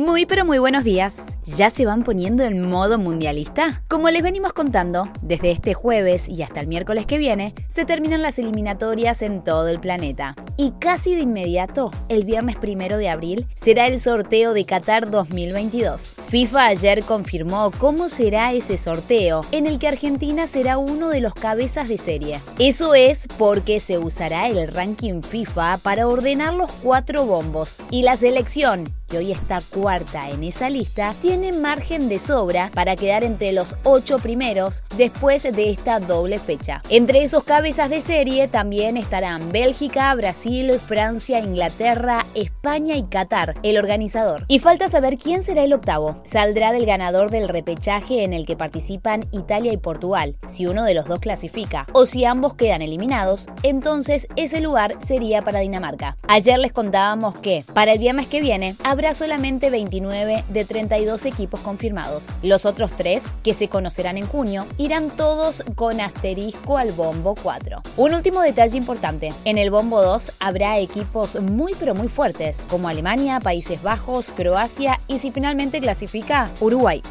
Muy pero muy buenos días. ¿Ya se van poniendo en modo mundialista? Como les venimos contando, desde este jueves y hasta el miércoles que viene, se terminan las eliminatorias en todo el planeta. Y casi de inmediato, el viernes primero de abril, será el sorteo de Qatar 2022. FIFA ayer confirmó cómo será ese sorteo, en el que Argentina será uno de los cabezas de serie. Eso es porque se usará el ranking FIFA para ordenar los cuatro bombos. Y la selección, que hoy está cuarta en esa lista, tiene margen de sobra para quedar entre los ocho primeros después de esta doble fecha. Entre esos cabezas de serie también estarán Bélgica, Brasil, Francia, Inglaterra, España y Qatar, el organizador. Y falta saber quién será el octavo. Saldrá del ganador del repechaje en el que participan Italia y Portugal, si uno de los dos clasifica, o si ambos quedan eliminados, entonces ese lugar sería para Dinamarca. Ayer les contábamos que para el viernes que viene habrá solamente 29 de 32 equipos confirmados. Los otros tres, que se conocerán en junio, irán todos con asterisco al bombo 4. Un último detalle importante, en el bombo 2 habrá equipos muy pero muy fuertes, como Alemania, Países Bajos, Croacia y si finalmente clasifica, Uruguay.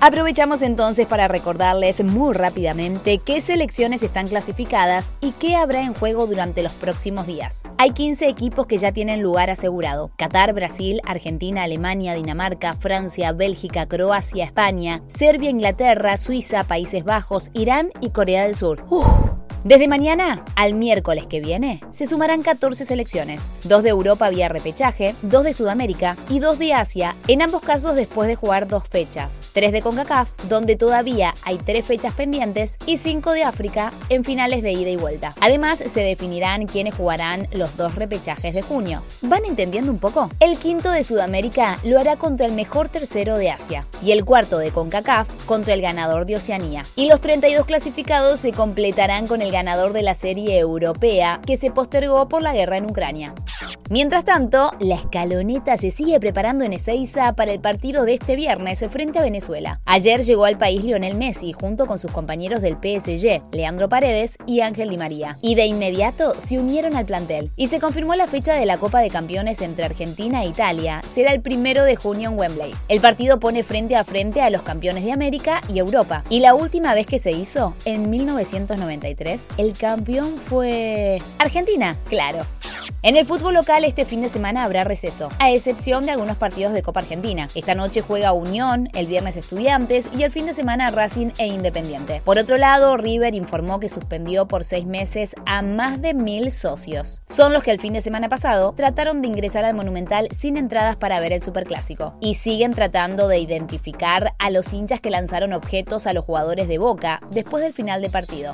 Aprovechamos entonces para recordarles muy rápidamente qué selecciones están clasificadas y qué habrá en juego durante los próximos días. Hay 15 equipos que ya tienen lugar asegurado. Qatar, Brasil, Argentina, Alemania, Dinamarca, Francia, Bélgica, Croacia, España, Serbia, Inglaterra, Suiza, Países Bajos, Irán y Corea del Sur. Desde mañana al miércoles que viene se sumarán 14 selecciones, dos de Europa vía repechaje, dos de Sudamérica y dos de Asia, en ambos casos después de jugar dos fechas, tres de CONCACAF, donde todavía hay tres fechas pendientes, y cinco de África en finales de ida y vuelta. Además, se definirán quiénes jugarán los dos repechajes de junio. ¿Van entendiendo un poco? El quinto de Sudamérica lo hará contra el mejor tercero de Asia, y el cuarto de CONCACAF contra el ganador de Oceanía. Y los 32 clasificados se completarán con el ganador de la serie europea que se postergó por la guerra en Ucrania. Mientras tanto, la escaloneta se sigue preparando en Ezeiza para el partido de este viernes frente a Venezuela. Ayer llegó al país Lionel Messi junto con sus compañeros del PSG, Leandro Paredes y Ángel Di María. Y de inmediato se unieron al plantel. Y se confirmó la fecha de la Copa de Campeones entre Argentina e Italia. Será el primero de junio en Wembley. El partido pone frente a frente a los campeones de América y Europa. Y la última vez que se hizo, en 1993, el campeón fue Argentina, claro. En el fútbol local este fin de semana habrá receso, a excepción de algunos partidos de Copa Argentina. Esta noche juega Unión, el viernes Estudiantes y el fin de semana Racing e Independiente. Por otro lado, River informó que suspendió por seis meses a más de mil socios. Son los que el fin de semana pasado trataron de ingresar al Monumental sin entradas para ver el Superclásico. Y siguen tratando de identificar a los hinchas que lanzaron objetos a los jugadores de Boca después del final de partido.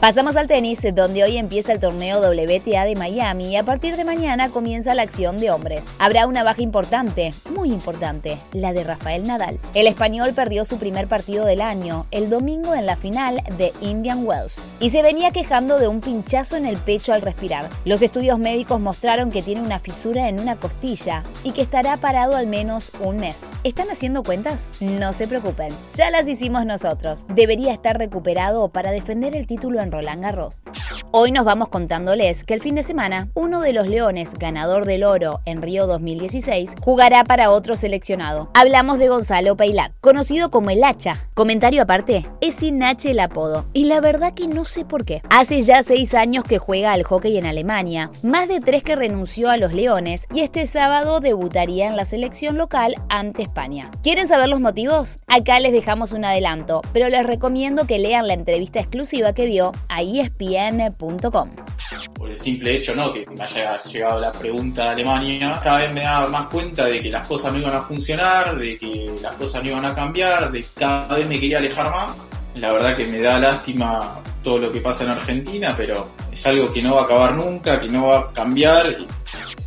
Pasamos al tenis, donde hoy empieza el torneo WTA de Miami partir de mañana comienza la acción de hombres. Habrá una baja importante, muy importante, la de Rafael Nadal. El español perdió su primer partido del año, el domingo en la final de Indian Wells, y se venía quejando de un pinchazo en el pecho al respirar. Los estudios médicos mostraron que tiene una fisura en una costilla y que estará parado al menos un mes. ¿Están haciendo cuentas? No se preocupen, ya las hicimos nosotros. Debería estar recuperado para defender el título en Roland Garros. Hoy nos vamos contándoles que el fin de semana, uno de los Leones, ganador del oro en Río 2016, jugará para otro seleccionado. Hablamos de Gonzalo Peilat, conocido como el Hacha. Comentario aparte, es sin H el apodo, y la verdad que no sé por qué. Hace ya seis años que juega al hockey en Alemania, más de tres que renunció a los Leones, y este sábado debutaría en la selección local ante España. ¿Quieren saber los motivos? Acá les dejamos un adelanto, pero les recomiendo que lean la entrevista exclusiva que dio a Por el simple hecho, ¿no? Que me haya llegado la pregunta de Alemania, cada vez me daba más cuenta de que las cosas no iban a funcionar, de que las cosas no iban a cambiar, de que cada vez me quería alejar más. La verdad que me da lástima todo lo que pasa en Argentina, pero es algo que no va a acabar nunca, que no va a cambiar.